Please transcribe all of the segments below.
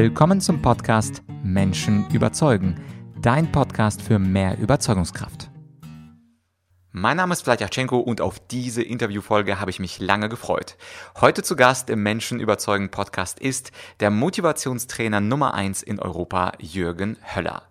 Willkommen zum Podcast Menschen überzeugen, dein Podcast für mehr Überzeugungskraft. Mein Name ist Vladyachenko und auf diese Interviewfolge habe ich mich lange gefreut. Heute zu Gast im Menschen überzeugen Podcast ist der Motivationstrainer Nummer 1 in Europa, Jürgen Höller.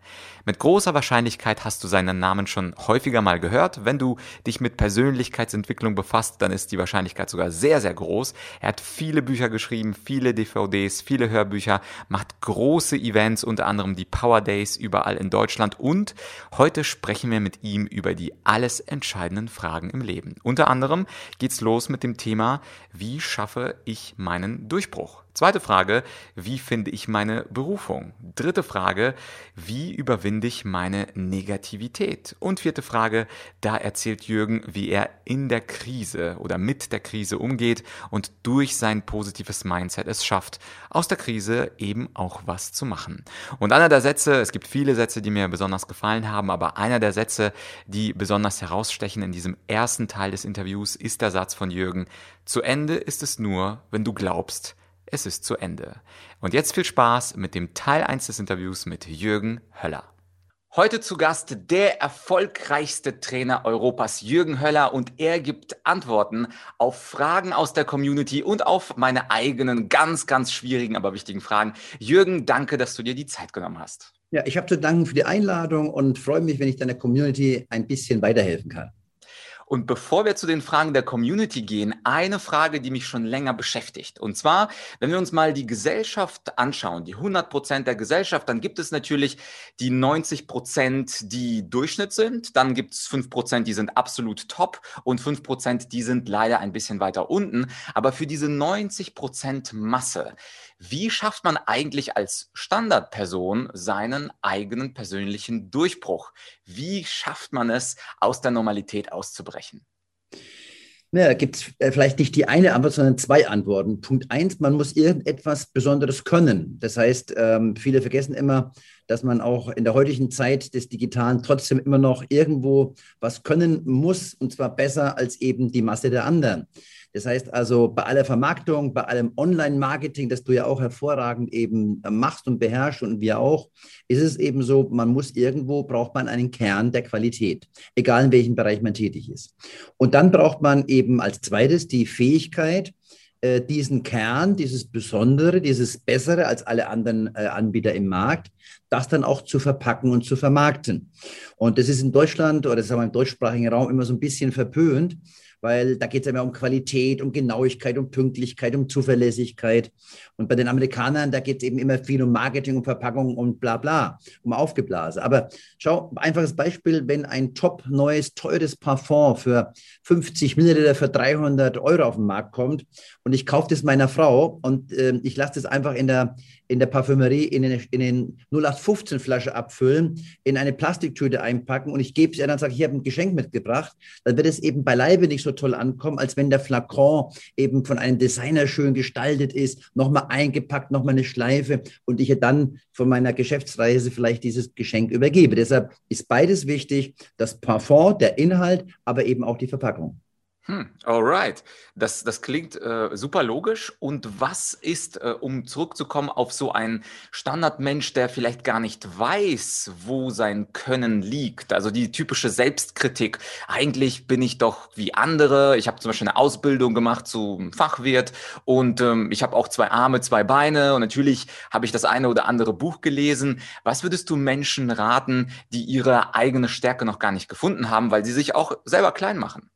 Mit großer Wahrscheinlichkeit hast du seinen Namen schon häufiger mal gehört. Wenn du dich mit Persönlichkeitsentwicklung befasst, dann ist die Wahrscheinlichkeit sogar sehr, sehr groß. Er hat viele Bücher geschrieben, viele DVDs, viele Hörbücher, macht große Events, unter anderem die Power Days überall in Deutschland und heute sprechen wir mit ihm über die alles entscheidenden Fragen im Leben. Unter anderem geht's los mit dem Thema, wie schaffe ich meinen Durchbruch? Zweite Frage, wie finde ich meine Berufung? Dritte Frage, wie überwinde ich meine Negativität? Und vierte Frage, da erzählt Jürgen, wie er in der Krise oder mit der Krise umgeht und durch sein positives Mindset es schafft, aus der Krise eben auch was zu machen. Und einer der Sätze, es gibt viele Sätze, die mir besonders gefallen haben, aber einer der Sätze, die besonders herausstechen in diesem ersten Teil des Interviews, ist der Satz von Jürgen, zu Ende ist es nur, wenn du glaubst, es ist zu Ende. Und jetzt viel Spaß mit dem Teil 1 des Interviews mit Jürgen Höller. Heute zu Gast der erfolgreichste Trainer Europas, Jürgen Höller, und er gibt Antworten auf Fragen aus der Community und auf meine eigenen ganz, ganz schwierigen, aber wichtigen Fragen. Jürgen, danke, dass du dir die Zeit genommen hast. Ja, ich habe zu danken für die Einladung und freue mich, wenn ich deiner Community ein bisschen weiterhelfen kann. Und bevor wir zu den Fragen der Community gehen, eine Frage, die mich schon länger beschäftigt. Und zwar, wenn wir uns mal die Gesellschaft anschauen, die 100 Prozent der Gesellschaft, dann gibt es natürlich die 90 Prozent, die Durchschnitt sind. Dann gibt es 5 Prozent, die sind absolut top und 5 Prozent, die sind leider ein bisschen weiter unten. Aber für diese 90 Prozent Masse, wie schafft man eigentlich als Standardperson seinen eigenen persönlichen Durchbruch? Wie schafft man es, aus der Normalität auszubrechen? Ja, gibt es äh, vielleicht nicht die eine Antwort, sondern zwei Antworten. Punkt eins, man muss irgendetwas Besonderes können. Das heißt, ähm, viele vergessen immer, dass man auch in der heutigen Zeit des Digitalen trotzdem immer noch irgendwo was können muss, und zwar besser als eben die Masse der anderen. Das heißt also, bei aller Vermarktung, bei allem Online-Marketing, das du ja auch hervorragend eben äh, machst und beherrschst und wir auch, ist es eben so, man muss irgendwo, braucht man einen Kern der Qualität, egal in welchem Bereich man tätig ist. Und dann braucht man eben als zweites die Fähigkeit, äh, diesen Kern, dieses Besondere, dieses Bessere als alle anderen äh, Anbieter im Markt, das dann auch zu verpacken und zu vermarkten. Und das ist in Deutschland oder sagen wir im deutschsprachigen Raum immer so ein bisschen verpönt weil da geht es ja mehr um Qualität, um Genauigkeit, um Pünktlichkeit, um Zuverlässigkeit. Und bei den Amerikanern, da geht es eben immer viel um Marketing, um Verpackung und bla bla, um Aufgeblasen. Aber schau, einfaches Beispiel, wenn ein top neues, teures Parfum für 50 Milliliter für 300 Euro auf den Markt kommt und ich kaufe das meiner Frau und äh, ich lasse das einfach in der, in der Parfümerie in den, in den 0815 Flasche abfüllen, in eine Plastiktüte einpacken und ich gebe es ihr dann sage ich, habe ein Geschenk mitgebracht, dann wird es eben beileibe nicht so toll ankommen, als wenn der Flakon eben von einem Designer schön gestaltet ist, nochmal eingepackt, nochmal eine Schleife und ich ihr dann von meiner Geschäftsreise vielleicht dieses Geschenk übergebe. Deshalb ist beides wichtig, das Parfum, der Inhalt, aber eben auch die Verpackung. Hm, alright. Das, das klingt äh, super logisch. Und was ist, äh, um zurückzukommen auf so einen Standardmensch, der vielleicht gar nicht weiß, wo sein Können liegt? Also die typische Selbstkritik. Eigentlich bin ich doch wie andere. Ich habe zum Beispiel eine Ausbildung gemacht zum Fachwirt und ähm, ich habe auch zwei Arme, zwei Beine und natürlich habe ich das eine oder andere Buch gelesen. Was würdest du Menschen raten, die ihre eigene Stärke noch gar nicht gefunden haben, weil sie sich auch selber klein machen?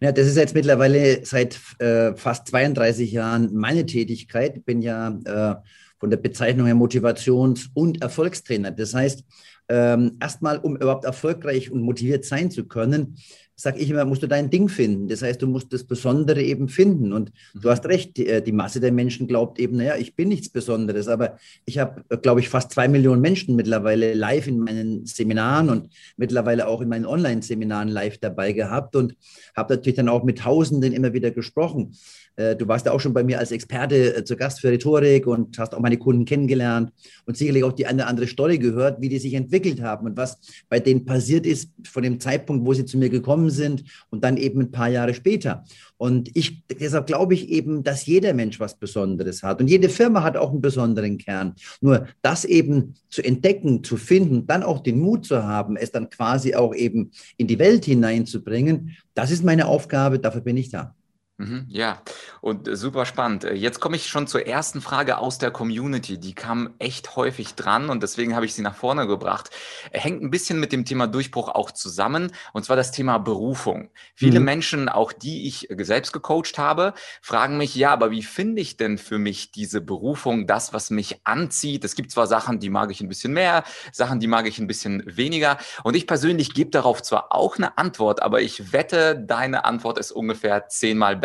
Ja, das ist jetzt mittlerweile seit äh, fast 32 Jahren meine Tätigkeit. Ich bin ja äh, von der Bezeichnung her Motivations- und Erfolgstrainer. Das heißt, ähm, erstmal, um überhaupt erfolgreich und motiviert sein zu können, sage ich immer, musst du dein Ding finden. Das heißt, du musst das Besondere eben finden. Und mhm. du hast recht, die, äh, die, Masse der Menschen glaubt eben, naja, ich bin nichts Besonderes. Aber ich habe, äh, glaube ich, fast zwei Millionen Menschen mittlerweile live in meinen Seminaren und mittlerweile auch in meinen Online-Seminaren live dabei gehabt und habe natürlich dann auch mit Tausenden immer wieder gesprochen. Äh, du warst ja auch schon bei mir als Experte äh, zu Gast für Rhetorik und hast auch meine Kunden kennengelernt und sicherlich auch die eine oder andere Story gehört, wie die sich entwickelt haben und was bei denen passiert ist von dem Zeitpunkt, wo sie zu mir gekommen gekommen sind und dann eben ein paar Jahre später. Und ich, deshalb glaube ich eben, dass jeder Mensch was Besonderes hat und jede Firma hat auch einen besonderen Kern. Nur das eben zu entdecken, zu finden, dann auch den Mut zu haben, es dann quasi auch eben in die Welt hineinzubringen, das ist meine Aufgabe, dafür bin ich da. Mhm, ja, und äh, super spannend. Äh, jetzt komme ich schon zur ersten Frage aus der Community. Die kam echt häufig dran und deswegen habe ich sie nach vorne gebracht. Hängt ein bisschen mit dem Thema Durchbruch auch zusammen und zwar das Thema Berufung. Viele mhm. Menschen, auch die ich äh, selbst gecoacht habe, fragen mich, ja, aber wie finde ich denn für mich diese Berufung, das, was mich anzieht? Es gibt zwar Sachen, die mag ich ein bisschen mehr, Sachen, die mag ich ein bisschen weniger und ich persönlich gebe darauf zwar auch eine Antwort, aber ich wette, deine Antwort ist ungefähr zehnmal besser.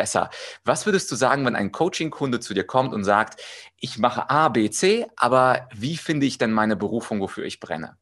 Was würdest du sagen, wenn ein Coaching-Kunde zu dir kommt und sagt, ich mache A, B, C, aber wie finde ich denn meine Berufung, wofür ich brenne?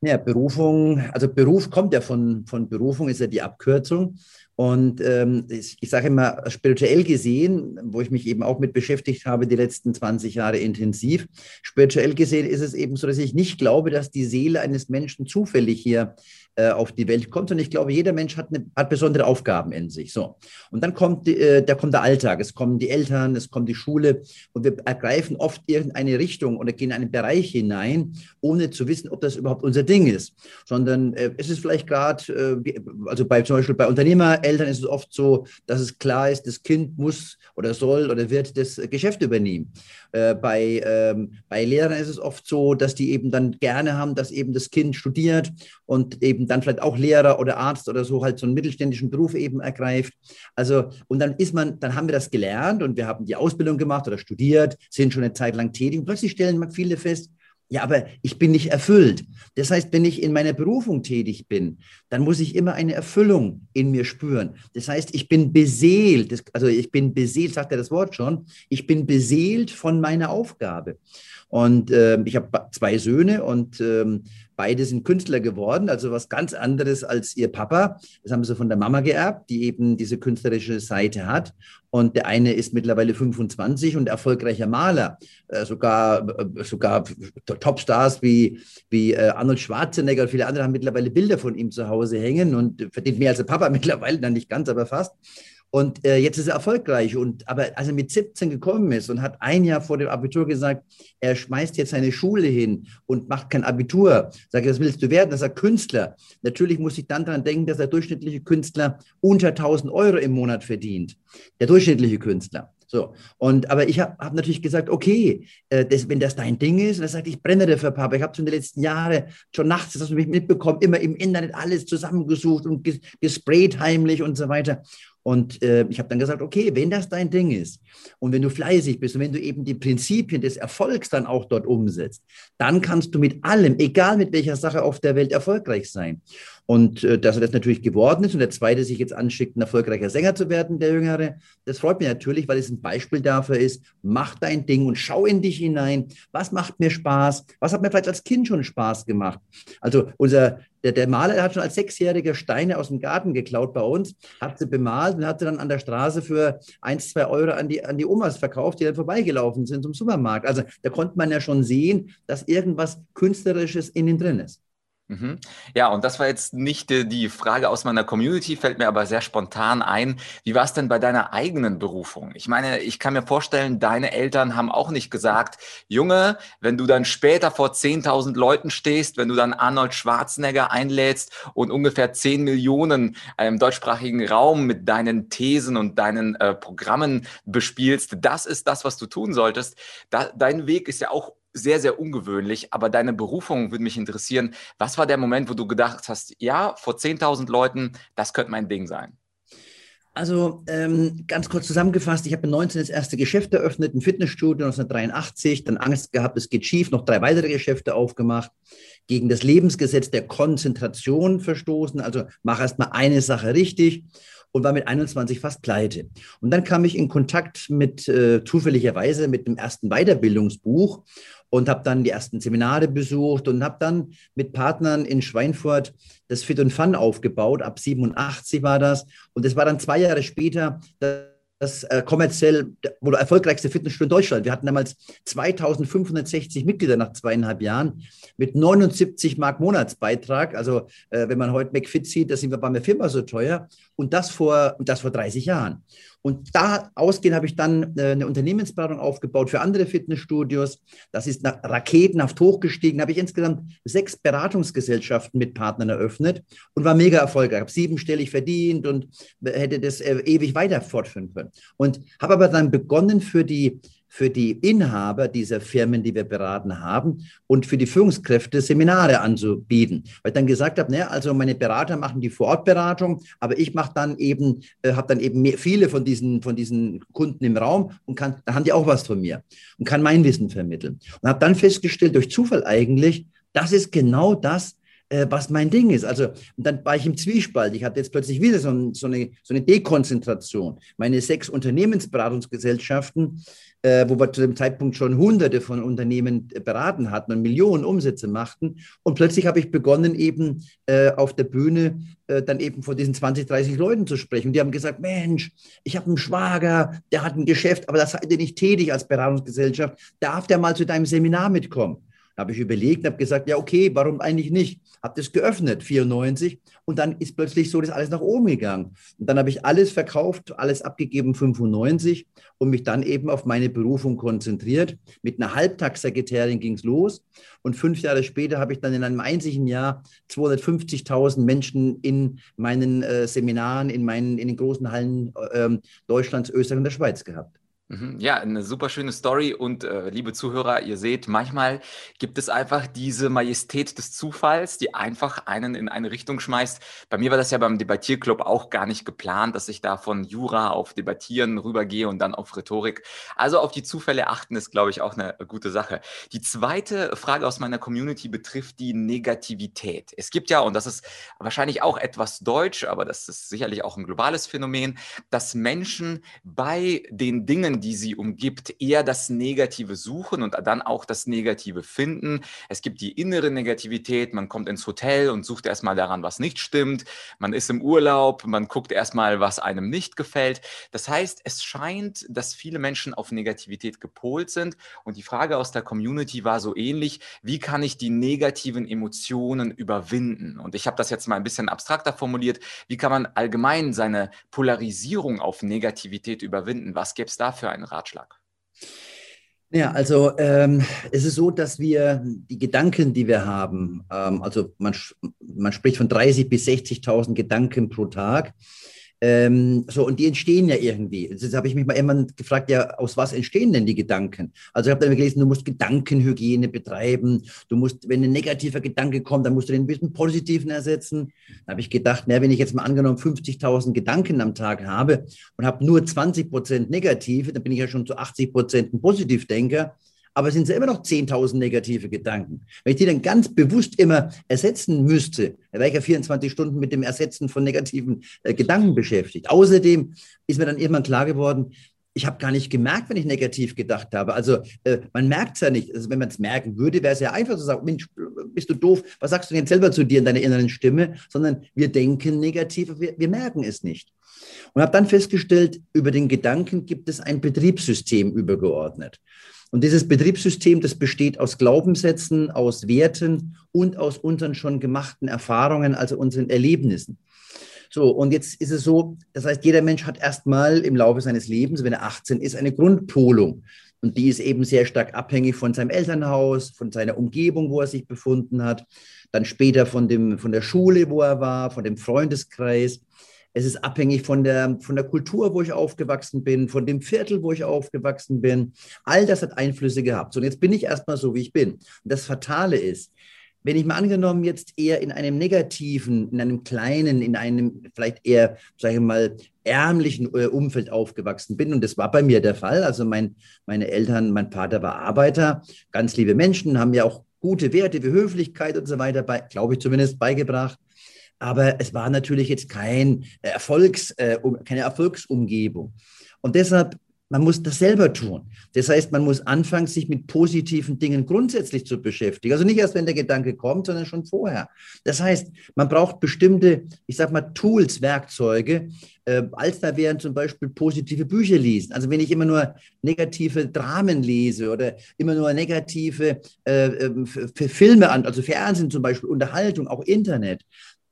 Ja, Berufung, also Beruf kommt ja von, von Berufung, ist ja die Abkürzung. Und ähm, ich, ich sage immer, spirituell gesehen, wo ich mich eben auch mit beschäftigt habe, die letzten 20 Jahre intensiv, spirituell gesehen ist es eben so, dass ich nicht glaube, dass die Seele eines Menschen zufällig hier äh, auf die Welt kommt. Und ich glaube, jeder Mensch hat, eine, hat besondere Aufgaben in sich. So. Und dann kommt, äh, da kommt der Alltag, es kommen die Eltern, es kommt die Schule und wir ergreifen oft irgendeine Richtung oder gehen in einen Bereich hinein, ohne zu wissen, ob das überhaupt unser Ding ist. Sondern äh, es ist vielleicht gerade, äh, also bei, zum Beispiel bei Unternehmereltern ist es oft so, dass es klar ist, das Kind muss oder soll oder wird das Geschäft übernehmen. Äh, bei, ähm, bei Lehrern ist es oft so, dass die eben dann gerne haben, dass eben das Kind studiert und eben dann vielleicht auch Lehrer oder Arzt oder so halt so einen mittelständischen Beruf eben ergreift. Also, und dann ist man, dann haben wir das gelernt und wir haben die Ausbildung gemacht oder studiert, sind schon eine Zeit lang tätig und plötzlich stellen viele fest, ja, aber ich bin nicht erfüllt. Das heißt, wenn ich in meiner Berufung tätig bin, dann muss ich immer eine Erfüllung in mir spüren. Das heißt, ich bin beseelt, also ich bin beseelt, sagt er das Wort schon, ich bin beseelt von meiner Aufgabe. Und äh, ich habe zwei Söhne und ähm, beide sind Künstler geworden, also was ganz anderes als ihr Papa. Das haben sie von der Mama geerbt, die eben diese künstlerische Seite hat. Und der eine ist mittlerweile 25 und erfolgreicher Maler. Äh, sogar, äh, sogar Topstars wie, wie äh, Arnold Schwarzenegger und viele andere haben mittlerweile Bilder von ihm zu Hause hängen und verdient mehr als der Papa mittlerweile, dann nicht ganz, aber fast. Und äh, jetzt ist er erfolgreich. Und aber als er mit 17 gekommen ist und hat ein Jahr vor dem Abitur gesagt, er schmeißt jetzt seine Schule hin und macht kein Abitur. Sage, was willst du werden? Das ist er Künstler. Natürlich muss ich dann daran denken, dass der durchschnittliche Künstler unter 1000 Euro im Monat verdient. Der durchschnittliche Künstler. So, und aber ich habe hab natürlich gesagt, okay, äh, das, wenn das dein Ding ist, und er sagt, ich brenne dafür, Papa. Ich habe schon die letzten Jahre, schon nachts, das hast du mich mitbekommen, immer im Internet alles zusammengesucht und gesprayt heimlich und so weiter. Und äh, ich habe dann gesagt, okay, wenn das dein Ding ist und wenn du fleißig bist und wenn du eben die Prinzipien des Erfolgs dann auch dort umsetzt, dann kannst du mit allem, egal mit welcher Sache auf der Welt, erfolgreich sein. Und äh, dass er das natürlich geworden ist und der zweite sich jetzt anschickt, ein erfolgreicher Sänger zu werden, der Jüngere, das freut mich natürlich, weil es ein Beispiel dafür ist, mach dein Ding und schau in dich hinein. Was macht mir Spaß? Was hat mir vielleicht als Kind schon Spaß gemacht? Also unser der, der Maler der hat schon als Sechsjähriger Steine aus dem Garten geklaut bei uns, hat sie bemalt und hat sie dann an der Straße für ein, zwei Euro an die, an die Omas verkauft, die dann vorbeigelaufen sind zum Supermarkt. Also da konnte man ja schon sehen, dass irgendwas Künstlerisches in ihm drin ist. Mhm. Ja, und das war jetzt nicht äh, die Frage aus meiner Community, fällt mir aber sehr spontan ein. Wie war es denn bei deiner eigenen Berufung? Ich meine, ich kann mir vorstellen, deine Eltern haben auch nicht gesagt, Junge, wenn du dann später vor 10.000 Leuten stehst, wenn du dann Arnold Schwarzenegger einlädst und ungefähr 10 Millionen im deutschsprachigen Raum mit deinen Thesen und deinen äh, Programmen bespielst, das ist das, was du tun solltest. Da, dein Weg ist ja auch sehr, sehr ungewöhnlich, aber deine Berufung würde mich interessieren. Was war der Moment, wo du gedacht hast, ja, vor 10.000 Leuten, das könnte mein Ding sein? Also ähm, ganz kurz zusammengefasst, ich habe mit 19 das erste Geschäft eröffnet, ein Fitnessstudio 1983, dann Angst gehabt, es geht schief, noch drei weitere Geschäfte aufgemacht, gegen das Lebensgesetz der Konzentration verstoßen, also mach erst mal eine Sache richtig und war mit 21 fast pleite. Und dann kam ich in Kontakt mit, äh, zufälligerweise mit dem ersten Weiterbildungsbuch und habe dann die ersten Seminare besucht und habe dann mit Partnern in Schweinfurt das Fit und Fun aufgebaut. Ab 87 war das. Und das war dann zwei Jahre später, das äh, kommerziell oder erfolgreichste Fitnessstudio in Deutschland. Wir hatten damals 2560 Mitglieder nach zweieinhalb Jahren mit 79 Mark Monatsbeitrag. Also äh, wenn man heute McFit sieht, da sind wir bei mir Firma so teuer. Und das vor, das vor 30 Jahren. Und da ausgehend habe ich dann äh, eine Unternehmensberatung aufgebaut für andere Fitnessstudios. Das ist raketenhaft hochgestiegen. Da habe ich insgesamt sechs Beratungsgesellschaften mit Partnern eröffnet und war mega erfolgreich. Ich habe siebenstellig verdient und hätte das äh, ewig weiter fortführen können. Und habe aber dann begonnen für die für die Inhaber dieser Firmen, die wir beraten haben und für die Führungskräfte Seminare anzubieten. Weil ich dann gesagt habe, ne, also meine Berater machen die Vorortberatung, aber ich mache dann eben, äh, habe dann eben mehr, viele von diesen, von diesen Kunden im Raum und kann, da haben die auch was von mir und kann mein Wissen vermitteln. Und habe dann festgestellt, durch Zufall eigentlich, das ist genau das, äh, was mein Ding ist. Also dann war ich im Zwiespalt. Ich hatte jetzt plötzlich wieder so, so, eine, so eine Dekonzentration. Meine sechs Unternehmensberatungsgesellschaften äh, wo wir zu dem Zeitpunkt schon hunderte von Unternehmen äh, beraten hatten und Millionen Umsätze machten. Und plötzlich habe ich begonnen, eben äh, auf der Bühne äh, dann eben vor diesen 20, 30 Leuten zu sprechen. Und die haben gesagt, Mensch, ich habe einen Schwager, der hat ein Geschäft, aber das seid ihr nicht tätig als Beratungsgesellschaft. Darf der mal zu deinem Seminar mitkommen? Habe ich überlegt und habe gesagt, ja, okay, warum eigentlich nicht? Habe das geöffnet, 94, und dann ist plötzlich so das alles nach oben gegangen. Und dann habe ich alles verkauft, alles abgegeben, 95, und mich dann eben auf meine Berufung konzentriert. Mit einer Halbtagssekretärin ging es los. Und fünf Jahre später habe ich dann in einem einzigen Jahr 250.000 Menschen in meinen äh, Seminaren, in, meinen, in den großen Hallen äh, Deutschlands, Österreich und der Schweiz gehabt. Mhm. Ja, eine super schöne Story und äh, liebe Zuhörer, ihr seht, manchmal gibt es einfach diese Majestät des Zufalls, die einfach einen in eine Richtung schmeißt. Bei mir war das ja beim Debattierclub auch gar nicht geplant, dass ich da von Jura auf Debattieren rübergehe und dann auf Rhetorik. Also auf die Zufälle achten ist, glaube ich, auch eine gute Sache. Die zweite Frage aus meiner Community betrifft die Negativität. Es gibt ja, und das ist wahrscheinlich auch etwas deutsch, aber das ist sicherlich auch ein globales Phänomen, dass Menschen bei den Dingen, Dingen, die sie umgibt, eher das Negative suchen und dann auch das Negative finden. Es gibt die innere Negativität, man kommt ins Hotel und sucht erstmal daran, was nicht stimmt. Man ist im Urlaub, man guckt erstmal, was einem nicht gefällt. Das heißt, es scheint, dass viele Menschen auf Negativität gepolt sind. Und die Frage aus der Community war so ähnlich, wie kann ich die negativen Emotionen überwinden? Und ich habe das jetzt mal ein bisschen abstrakter formuliert. Wie kann man allgemein seine Polarisierung auf Negativität überwinden? Was gäbe es dafür? für einen Ratschlag? Ja, also ähm, es ist so, dass wir die Gedanken, die wir haben, ähm, also man, man spricht von 30.000 bis 60.000 Gedanken pro Tag, ähm, so, und die entstehen ja irgendwie. Jetzt habe ich mich mal immer gefragt, ja, aus was entstehen denn die Gedanken? Also ich habe dann gelesen, du musst Gedankenhygiene betreiben, du musst, wenn ein negativer Gedanke kommt, dann musst du den ein bisschen positiven ersetzen. Da habe ich gedacht, na, wenn ich jetzt mal angenommen 50.000 Gedanken am Tag habe und habe nur 20 Prozent negative, dann bin ich ja schon zu 80 Prozent ein Positivdenker aber es sind ja immer noch 10.000 negative Gedanken. Wenn ich die dann ganz bewusst immer ersetzen müsste, dann wäre ich ja 24 Stunden mit dem Ersetzen von negativen äh, Gedanken beschäftigt. Außerdem ist mir dann irgendwann klar geworden, ich habe gar nicht gemerkt, wenn ich negativ gedacht habe. Also äh, man merkt es ja nicht. Also wenn man es merken würde, wäre es ja einfach zu sagen, Mensch, bist du doof, was sagst du denn selber zu dir in deiner inneren Stimme? Sondern wir denken negativ, wir, wir merken es nicht. Und habe dann festgestellt, über den Gedanken gibt es ein Betriebssystem übergeordnet. Und dieses Betriebssystem, das besteht aus Glaubenssätzen, aus Werten und aus unseren schon gemachten Erfahrungen, also unseren Erlebnissen. So, und jetzt ist es so, das heißt, jeder Mensch hat erstmal im Laufe seines Lebens, wenn er 18 ist, eine Grundpolung. Und die ist eben sehr stark abhängig von seinem Elternhaus, von seiner Umgebung, wo er sich befunden hat, dann später von, dem, von der Schule, wo er war, von dem Freundeskreis. Es ist abhängig von der, von der Kultur, wo ich aufgewachsen bin, von dem Viertel, wo ich aufgewachsen bin. All das hat Einflüsse gehabt. So, und jetzt bin ich erstmal so, wie ich bin. Und das Fatale ist, wenn ich mal angenommen jetzt eher in einem negativen, in einem kleinen, in einem vielleicht eher, sage ich mal, ärmlichen äh, Umfeld aufgewachsen bin, und das war bei mir der Fall, also mein, meine Eltern, mein Vater war Arbeiter, ganz liebe Menschen, haben mir auch gute Werte wie Höflichkeit und so weiter, glaube ich zumindest, beigebracht. Aber es war natürlich jetzt kein Erfolgs, äh, keine Erfolgsumgebung. Und deshalb man muss das selber tun. Das heißt, man muss anfangen, sich mit positiven Dingen grundsätzlich zu beschäftigen. Also nicht erst, wenn der Gedanke kommt, sondern schon vorher. Das heißt, man braucht bestimmte, ich sag mal, Tools, Werkzeuge. Äh, Alster wären zum Beispiel positive Bücher lesen. Also wenn ich immer nur negative Dramen lese oder immer nur negative äh, äh Filme an, also Fernsehen zum Beispiel, Unterhaltung, auch Internet,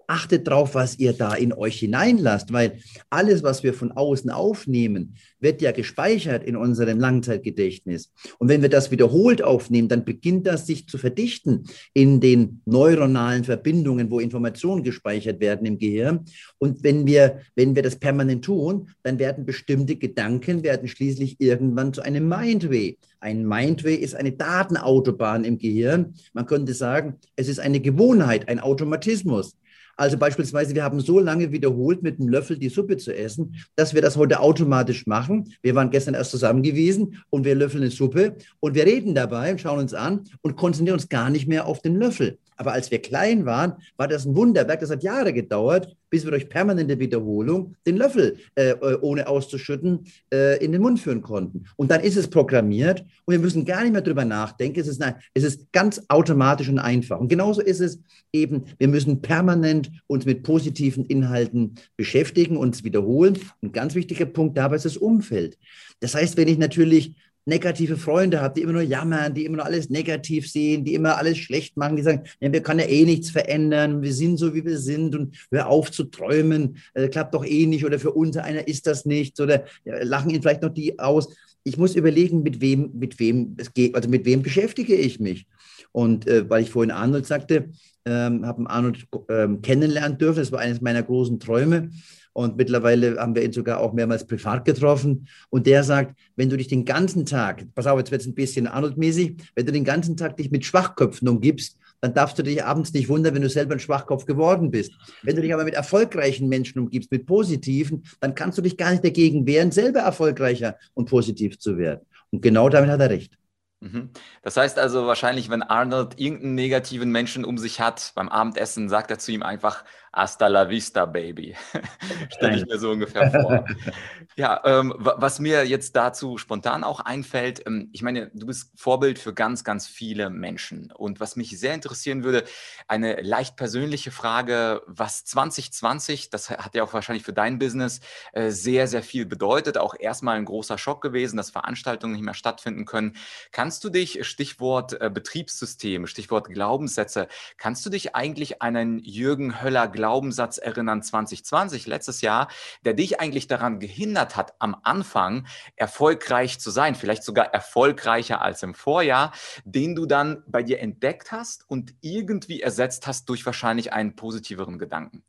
achtet drauf, was ihr da in euch hineinlasst, weil alles, was wir von außen aufnehmen, wird ja gespeichert in unserem Langzeitgedächtnis. Und wenn wir das wiederholt aufnehmen, dann beginnt das sich zu verdichten in den neuronalen Verbindungen, wo Informationen gespeichert werden im Gehirn. Und wenn wir, wenn wir das permanent tun, dann werden bestimmte Gedanken, werden schließlich irgendwann zu einem Mindway. Ein Mindway ist eine Datenautobahn im Gehirn. Man könnte sagen, es ist eine Gewohnheit, ein Automatismus. Also beispielsweise, wir haben so lange wiederholt, mit einem Löffel die Suppe zu essen, dass wir das heute automatisch machen. Wir waren gestern erst zusammen gewesen und wir löffeln eine Suppe und wir reden dabei, schauen uns an und konzentrieren uns gar nicht mehr auf den Löffel. Aber als wir klein waren, war das ein Wunderwerk. Das hat Jahre gedauert, bis wir durch permanente Wiederholung den Löffel, äh, äh, ohne auszuschütten, äh, in den Mund führen konnten. Und dann ist es programmiert und wir müssen gar nicht mehr drüber nachdenken. Es ist, eine, es ist ganz automatisch und einfach. Und genauso ist es eben, wir müssen permanent uns mit positiven Inhalten beschäftigen, uns wiederholen. Ein ganz wichtiger Punkt dabei ist das Umfeld. Das heißt, wenn ich natürlich negative Freunde habe, die immer nur jammern, die immer nur alles negativ sehen, die immer alles schlecht machen, die sagen, ja, wir können ja eh nichts verändern, wir sind so, wie wir sind und hör auf zu träumen, äh, klappt doch eh nicht oder für uns einer ist das nichts oder ja, lachen ihn vielleicht noch die aus. Ich muss überlegen, mit wem, mit wem es geht, also mit wem beschäftige ich mich. Und äh, weil ich vorhin Arnold sagte, ähm, habe Arnold ähm, kennenlernen dürfen, das war eines meiner großen Träume. Und mittlerweile haben wir ihn sogar auch mehrmals privat getroffen. Und der sagt, wenn du dich den ganzen Tag, pass auf, jetzt wird es ein bisschen Arnold-mäßig, wenn du den ganzen Tag dich mit Schwachköpfen umgibst, dann darfst du dich abends nicht wundern, wenn du selber ein Schwachkopf geworden bist. Wenn du dich aber mit erfolgreichen Menschen umgibst, mit positiven, dann kannst du dich gar nicht dagegen wehren, selber erfolgreicher und positiv zu werden. Und genau damit hat er recht. Mhm. Das heißt also wahrscheinlich, wenn Arnold irgendeinen negativen Menschen um sich hat beim Abendessen, sagt er zu ihm einfach Hasta la vista, Baby. Stelle ich mir so ungefähr vor. ja, ähm, was mir jetzt dazu spontan auch einfällt, ähm, ich meine, du bist Vorbild für ganz, ganz viele Menschen. Und was mich sehr interessieren würde, eine leicht persönliche Frage, was 2020, das hat ja auch wahrscheinlich für dein Business äh, sehr, sehr viel bedeutet, auch erstmal ein großer Schock gewesen, dass Veranstaltungen nicht mehr stattfinden können. Kannst du dich, Stichwort äh, Betriebssystem, Stichwort Glaubenssätze, kannst du dich eigentlich einen Jürgen Höller Glaubenssatz erinnern 2020, letztes Jahr, der dich eigentlich daran gehindert hat, am Anfang erfolgreich zu sein, vielleicht sogar erfolgreicher als im Vorjahr, den du dann bei dir entdeckt hast und irgendwie ersetzt hast durch wahrscheinlich einen positiveren Gedanken?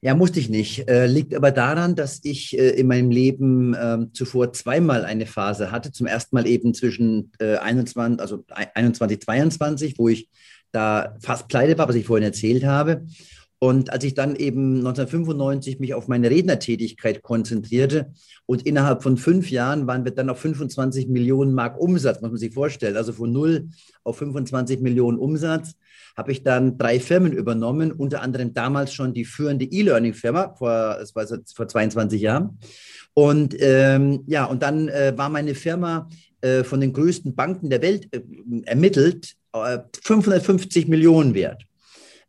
Ja, musste ich nicht. Äh, liegt aber daran, dass ich äh, in meinem Leben äh, zuvor zweimal eine Phase hatte. Zum ersten Mal eben zwischen 21, äh, also 21, 22, wo ich da fast pleite war, was ich vorhin erzählt habe. Und als ich dann eben 1995 mich auf meine Rednertätigkeit konzentrierte und innerhalb von fünf Jahren waren wir dann auf 25 Millionen Mark Umsatz, muss man sich vorstellen, also von null auf 25 Millionen Umsatz, habe ich dann drei Firmen übernommen, unter anderem damals schon die führende E-Learning-Firma vor, das war vor 22 Jahren. Und ähm, ja, und dann äh, war meine Firma äh, von den größten Banken der Welt äh, ermittelt, 550 äh, Millionen wert.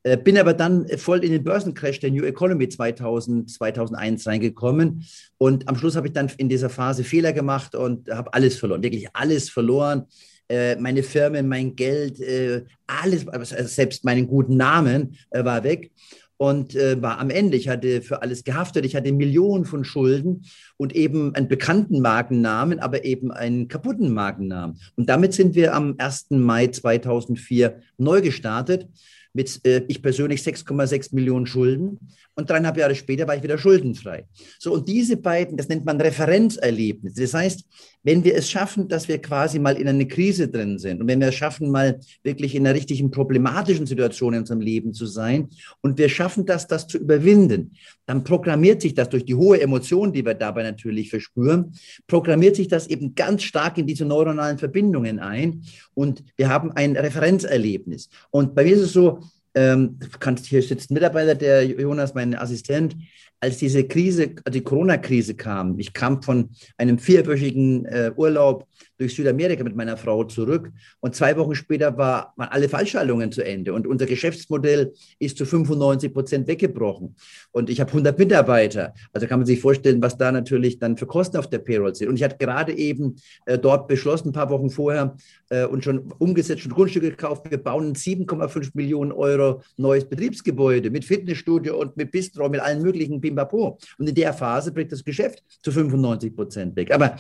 Äh, bin aber dann voll in den Börsencrash der New Economy 2000, 2001 reingekommen. Und am Schluss habe ich dann in dieser Phase Fehler gemacht und habe alles verloren, wirklich alles verloren. Äh, meine Firmen, mein Geld, äh, alles, also selbst meinen guten Namen war weg und war am Ende. Ich hatte für alles gehaftet. Ich hatte Millionen von Schulden und eben einen bekannten Markennamen, aber eben einen kaputten Markennamen. Und damit sind wir am 1. Mai 2004 neu gestartet mit äh, ich persönlich 6,6 Millionen Schulden und dreieinhalb Jahre später war ich wieder schuldenfrei. So, und diese beiden, das nennt man Referenzerlebnisse. Das heißt, wenn wir es schaffen, dass wir quasi mal in einer Krise drin sind und wenn wir es schaffen, mal wirklich in einer richtigen problematischen Situation in unserem Leben zu sein und wir schaffen das, das zu überwinden, dann programmiert sich das durch die hohe Emotion, die wir dabei natürlich verspüren, programmiert sich das eben ganz stark in diese neuronalen Verbindungen ein und wir haben ein Referenzerlebnis. Und bei mir ist es so, ähm, hier sitzt ein Mitarbeiter, der Jonas, mein Assistent, als diese Krise, die Corona-Krise kam, ich kam von einem vierwöchigen äh, Urlaub durch Südamerika mit meiner Frau zurück und zwei Wochen später war, waren alle Fallschaltungen zu Ende und unser Geschäftsmodell ist zu 95 Prozent weggebrochen und ich habe 100 Mitarbeiter. Also kann man sich vorstellen, was da natürlich dann für Kosten auf der Payroll sind. Und ich hatte gerade eben äh, dort beschlossen, ein paar Wochen vorher äh, und schon umgesetzt, schon Grundstücke gekauft, wir bauen ein 7,5 Millionen Euro neues Betriebsgebäude mit Fitnessstudio und mit Bistro, mit allen möglichen Bimbapo. Und in der Phase bricht das Geschäft zu 95 Prozent weg. Aber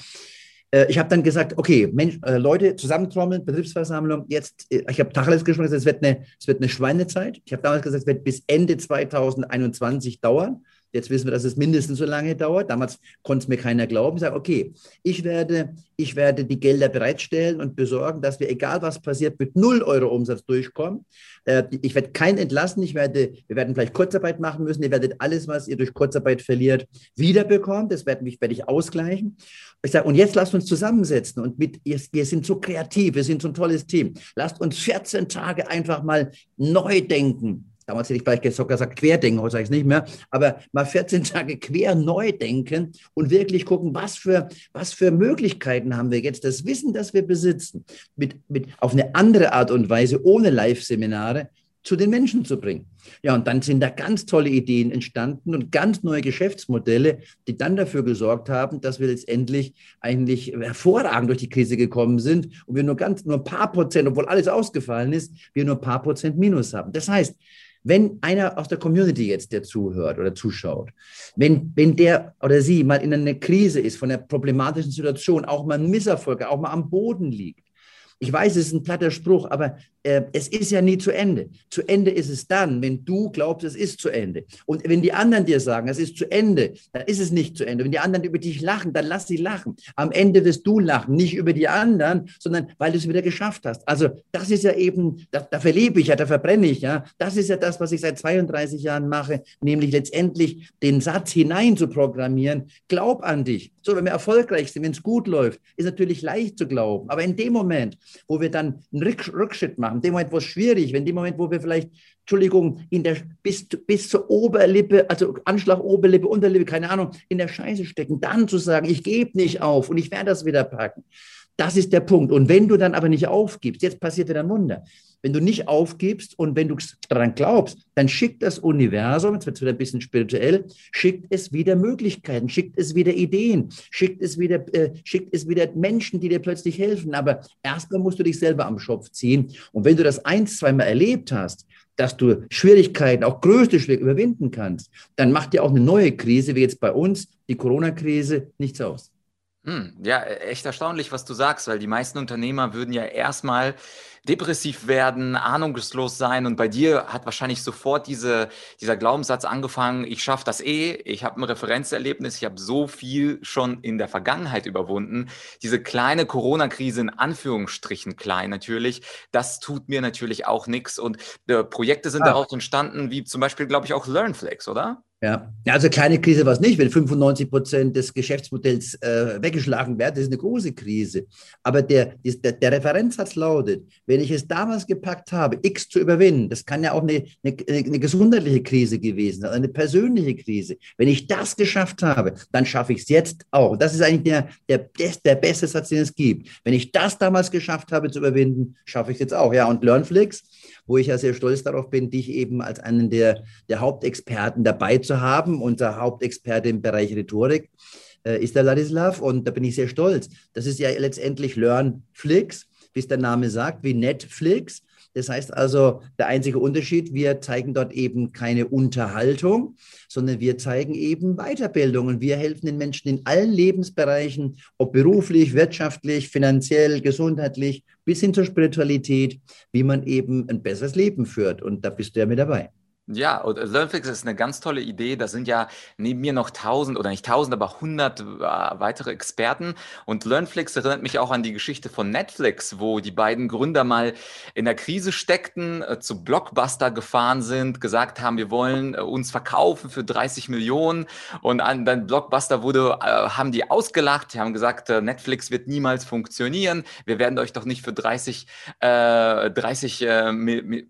ich habe dann gesagt, okay, Mensch, äh, Leute, zusammentrommeln, Betriebsversammlung, jetzt, äh, ich habe Tacheles gesprochen, es wird eine, es wird eine Schweinezeit. Ich habe damals gesagt, es wird bis Ende 2021 dauern. Jetzt wissen wir, dass es mindestens so lange dauert. Damals konnte es mir keiner glauben. Ich sage, okay, ich werde, ich werde die Gelder bereitstellen und besorgen, dass wir, egal was passiert, mit null Euro Umsatz durchkommen. Äh, ich werde keinen entlassen. Ich werde, wir werden vielleicht Kurzarbeit machen müssen. Ihr werdet alles, was ihr durch Kurzarbeit verliert, wiederbekommen. Das werde, werde ich ausgleichen. Ich sage, und jetzt lasst uns zusammensetzen und mit, wir sind so kreativ, wir sind so ein tolles Team. Lasst uns 14 Tage einfach mal neu denken Damals hätte ich vielleicht sogar gesagt, querdenken, heute sage ich es nicht mehr, aber mal 14 Tage quer neu denken und wirklich gucken, was für, was für Möglichkeiten haben wir jetzt, das Wissen, das wir besitzen, mit, mit, auf eine andere Art und Weise, ohne Live-Seminare, zu den Menschen zu bringen. Ja, und dann sind da ganz tolle Ideen entstanden und ganz neue Geschäftsmodelle, die dann dafür gesorgt haben, dass wir letztendlich eigentlich hervorragend durch die Krise gekommen sind und wir nur ganz, nur ein paar Prozent, obwohl alles ausgefallen ist, wir nur ein paar Prozent Minus haben. Das heißt, wenn einer aus der Community jetzt, der zuhört oder zuschaut, wenn, wenn der oder sie mal in einer Krise ist, von einer problematischen Situation, auch mal ein Misserfolg, auch mal am Boden liegt, ich weiß, es ist ein platter Spruch, aber äh, es ist ja nie zu Ende. Zu Ende ist es dann, wenn du glaubst, es ist zu Ende. Und wenn die anderen dir sagen, es ist zu Ende, dann ist es nicht zu Ende. Wenn die anderen über dich lachen, dann lass sie lachen. Am Ende wirst du lachen, nicht über die anderen, sondern weil du es wieder geschafft hast. Also das ist ja eben, da, da verlebe ich ja, da verbrenne ich ja. Das ist ja das, was ich seit 32 Jahren mache, nämlich letztendlich den Satz hinein zu programmieren. Glaub an dich. So, wenn wir erfolgreich sind, wenn es gut läuft, ist natürlich leicht zu glauben. Aber in dem Moment, wo wir dann einen Rückschritt machen, dem Moment, wo es schwierig, wenn dem Moment, wo wir vielleicht, Entschuldigung, in der, bis, bis zur Oberlippe, also Anschlag Oberlippe, Unterlippe, keine Ahnung, in der Scheiße stecken, dann zu sagen, ich gebe nicht auf und ich werde das wieder packen. Das ist der Punkt. Und wenn du dann aber nicht aufgibst, jetzt passiert wieder ein Wunder. Wenn du nicht aufgibst und wenn du daran glaubst, dann schickt das Universum, jetzt wird es wieder ein bisschen spirituell, schickt es wieder Möglichkeiten, schickt es wieder Ideen, schickt es wieder, äh, schickt es wieder Menschen, die dir plötzlich helfen. Aber erstmal musst du dich selber am Schopf ziehen. Und wenn du das eins, zweimal erlebt hast, dass du Schwierigkeiten, auch größte Schwierigkeiten überwinden kannst, dann macht dir auch eine neue Krise, wie jetzt bei uns, die Corona-Krise, nichts aus. Hm, ja, e, echt erstaunlich, was du sagst, weil die meisten Unternehmer würden ja erstmal depressiv werden, ahnungslos sein und bei dir hat wahrscheinlich sofort diese, dieser Glaubenssatz angefangen, ich schaffe das eh, ich habe ein Referenzerlebnis, ich habe so viel schon in der Vergangenheit überwunden. Diese kleine Corona-Krise in Anführungsstrichen klein natürlich, das tut mir natürlich auch nichts und äh, Projekte sind ah. daraus entstanden, wie zum Beispiel, glaube ich, auch LearnFlex, oder? Ja. also kleine Krise war es nicht, wenn 95 Prozent des Geschäftsmodells äh, weggeschlagen werden, das ist eine große Krise. Aber der, der, der Referenzsatz lautet, wenn ich es damals gepackt habe, X zu überwinden, das kann ja auch eine, eine, eine gesundheitliche Krise gewesen sein, eine persönliche Krise. Wenn ich das geschafft habe, dann schaffe ich es jetzt auch. Das ist eigentlich der, der, der beste Satz, den es gibt. Wenn ich das damals geschafft habe zu überwinden, schaffe ich es jetzt auch. Ja, und LearnFlix, wo ich ja sehr stolz darauf bin, dich eben als einen der, der Hauptexperten dabei zu haben. Unser Hauptexperte im Bereich Rhetorik äh, ist der Ladislav und da bin ich sehr stolz. Das ist ja letztendlich LearnFlix, wie es der Name sagt, wie Netflix. Das heißt also, der einzige Unterschied, wir zeigen dort eben keine Unterhaltung, sondern wir zeigen eben Weiterbildung und wir helfen den Menschen in allen Lebensbereichen, ob beruflich, wirtschaftlich, finanziell, gesundheitlich, bis hin zur Spiritualität, wie man eben ein besseres Leben führt. Und da bist du ja mit dabei. Ja, und LearnFlix ist eine ganz tolle Idee. Da sind ja neben mir noch tausend oder nicht tausend, aber hundert äh, weitere Experten. Und LearnFlix erinnert mich auch an die Geschichte von Netflix, wo die beiden Gründer mal in der Krise steckten, äh, zu Blockbuster gefahren sind, gesagt haben, wir wollen äh, uns verkaufen für 30 Millionen. Und an dann Blockbuster wurde, haben die ausgelacht, die haben gesagt, Netflix wird niemals funktionieren. Wir werden euch doch nicht für 30, äh, 30, äh,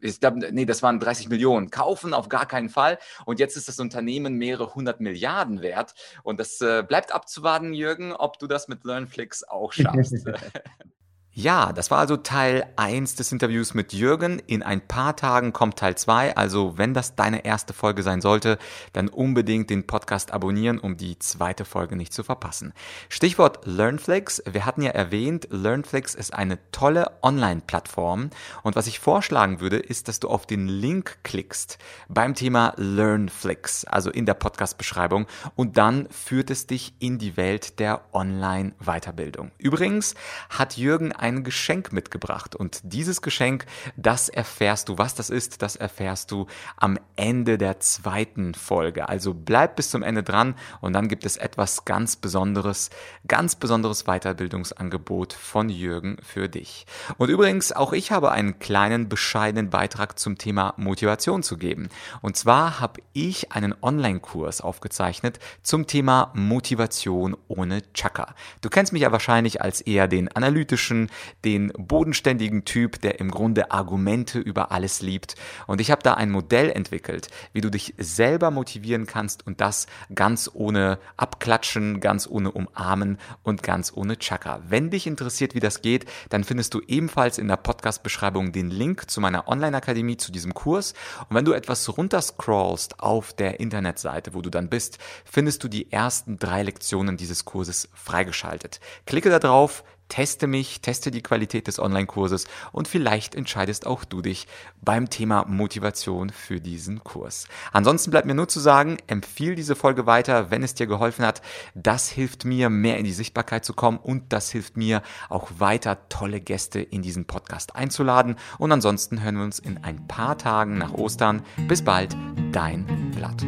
ich glaube, nee, das waren 30 Millionen kaufen kaufen, auf gar keinen Fall. Und jetzt ist das Unternehmen mehrere hundert Milliarden wert. Und das äh, bleibt abzuwarten, Jürgen, ob du das mit LearnFlix auch schaffst. Ja, das war also Teil 1 des Interviews mit Jürgen. In ein paar Tagen kommt Teil 2. Also wenn das deine erste Folge sein sollte, dann unbedingt den Podcast abonnieren, um die zweite Folge nicht zu verpassen. Stichwort LearnFlix. Wir hatten ja erwähnt, LearnFlix ist eine tolle Online-Plattform. Und was ich vorschlagen würde, ist, dass du auf den Link klickst beim Thema LearnFlix, also in der Podcast-Beschreibung. Und dann führt es dich in die Welt der Online-Weiterbildung. Übrigens hat Jürgen ein ein Geschenk mitgebracht. Und dieses Geschenk, das erfährst du, was das ist, das erfährst du am Ende der zweiten Folge. Also bleib bis zum Ende dran und dann gibt es etwas ganz Besonderes, ganz besonderes Weiterbildungsangebot von Jürgen für dich. Und übrigens, auch ich habe einen kleinen, bescheidenen Beitrag zum Thema Motivation zu geben. Und zwar habe ich einen Online-Kurs aufgezeichnet zum Thema Motivation ohne Chakra. Du kennst mich ja wahrscheinlich als eher den analytischen, den bodenständigen Typ, der im Grunde Argumente über alles liebt. Und ich habe da ein Modell entwickelt, wie du dich selber motivieren kannst und das ganz ohne Abklatschen, ganz ohne Umarmen und ganz ohne Chakra. Wenn dich interessiert, wie das geht, dann findest du ebenfalls in der Podcast-Beschreibung den Link zu meiner Online-Akademie, zu diesem Kurs. Und wenn du etwas runterscrollst auf der Internetseite, wo du dann bist, findest du die ersten drei Lektionen dieses Kurses freigeschaltet. Klicke da drauf, teste mich, teste die Qualität des Online-Kurses und vielleicht entscheidest auch du dich beim Thema Motivation für diesen Kurs. Ansonsten bleibt mir nur zu sagen, empfiehl diese Folge weiter, wenn es dir geholfen hat. Das hilft mir, mehr in die Sichtbarkeit zu kommen und das hilft mir, auch weiter tolle Gäste in diesen Podcast einzuladen. Und ansonsten hören wir uns in ein paar Tagen nach Ostern. Bis bald, dein Blatt.